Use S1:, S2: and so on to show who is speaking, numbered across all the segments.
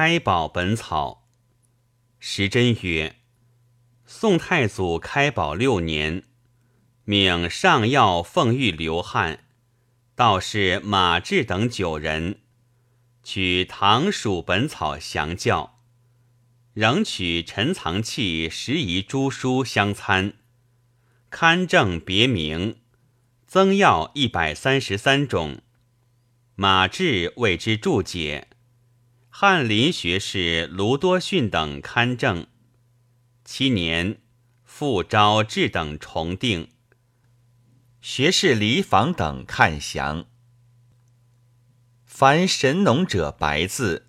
S1: 开宝本草。时珍曰：宋太祖开宝六年，命上药奉御刘汉、道士马志等九人，取唐蜀本草详教，仍取陈藏器拾遗诸书相参，刊正别名，增药一百三十三种。马志为之注解，翰林学士卢多逊等刊正。七年，复招志等重定。
S2: 学士李访等看详。凡神农者白字，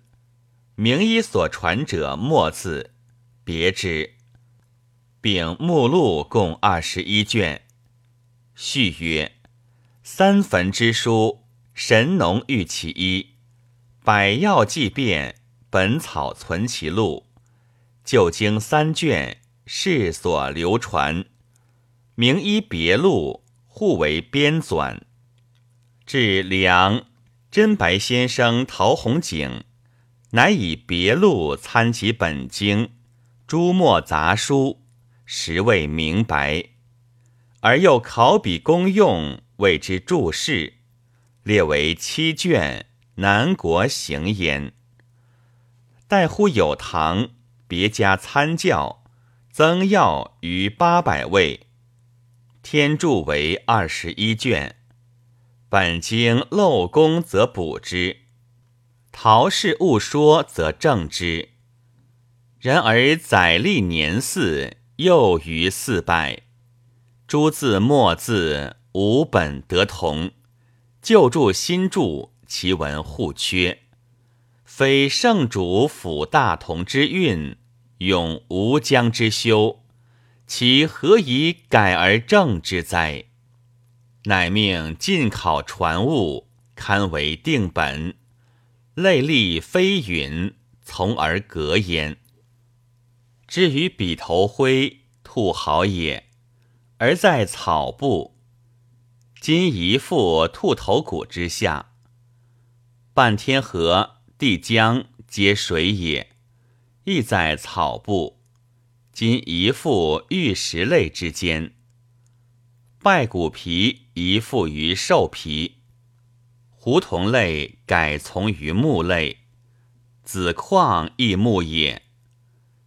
S2: 名医所传者墨字，别之。并目录共二十一卷。序曰：三坟之书。神农遇其一，百药既变，本草存其录。旧经三卷，世所流传。名医别录，互为编纂。至梁真白先生陶弘景，乃以别录参其本经，诸墨杂书，实未明白，而又考笔功用，谓之注释。列为七卷，南国行焉。待乎有唐，别加参教，增要逾八百位。天注为二十一卷。本经漏功则补之，陶氏误说则正之。然而载历年四又逾四百，诸字墨字无本得同。旧注新注，其文互缺，非圣主辅大同之运，永无疆之修，其何以改而正之哉？乃命进考传物，堪为定本，类立非云，从而格焉。至于笔头灰，兔毫也，而在草部。今一副兔头骨之下，半天河、地江皆水也，亦在草部。今一副玉石类之间，败骨皮一附于兽皮，胡同类改从于木类，子矿亦木也，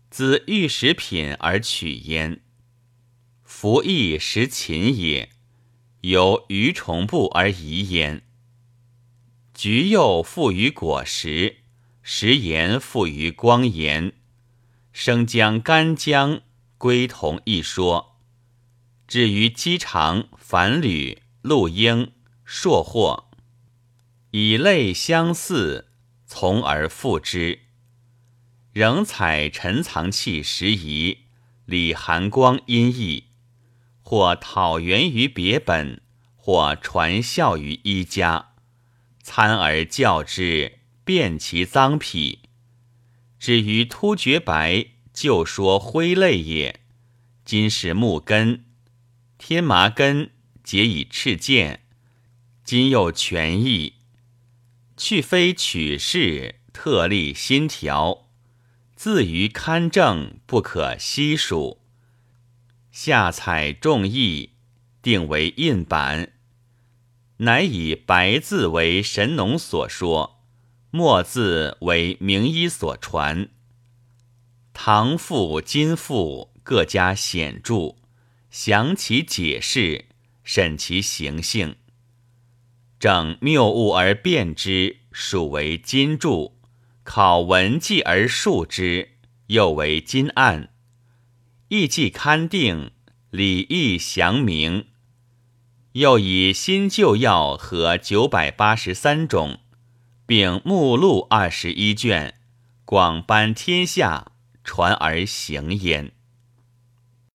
S2: 自玉石品而取焉。服亦食禽也。由鱼虫部而移焉。橘柚富于果实，食盐富于光盐，生姜、干姜归同一说。至于鸡肠、反缕、鹿鹰、硕货，以类相似，从而复之。仍采陈藏器时宜，李寒光音译。或讨源于别本，或传效于一家，参而教之，辨其脏癖。至于突厥白，就说灰类也。今是木根、天麻根，皆以赤剑。今又全义，去非取士，特立新条，自于刊正，不可悉数。下采众议，定为印版，乃以白字为神农所说，墨字为名医所传。唐赋、金赋各加显著，详其解释，审其形性，正谬误而辨之，属为金著；考文记而述之，又为金案。意既勘定，礼义详明，又以新旧药和九百八十三种，并目录二十一卷，广颁天下，传而行焉。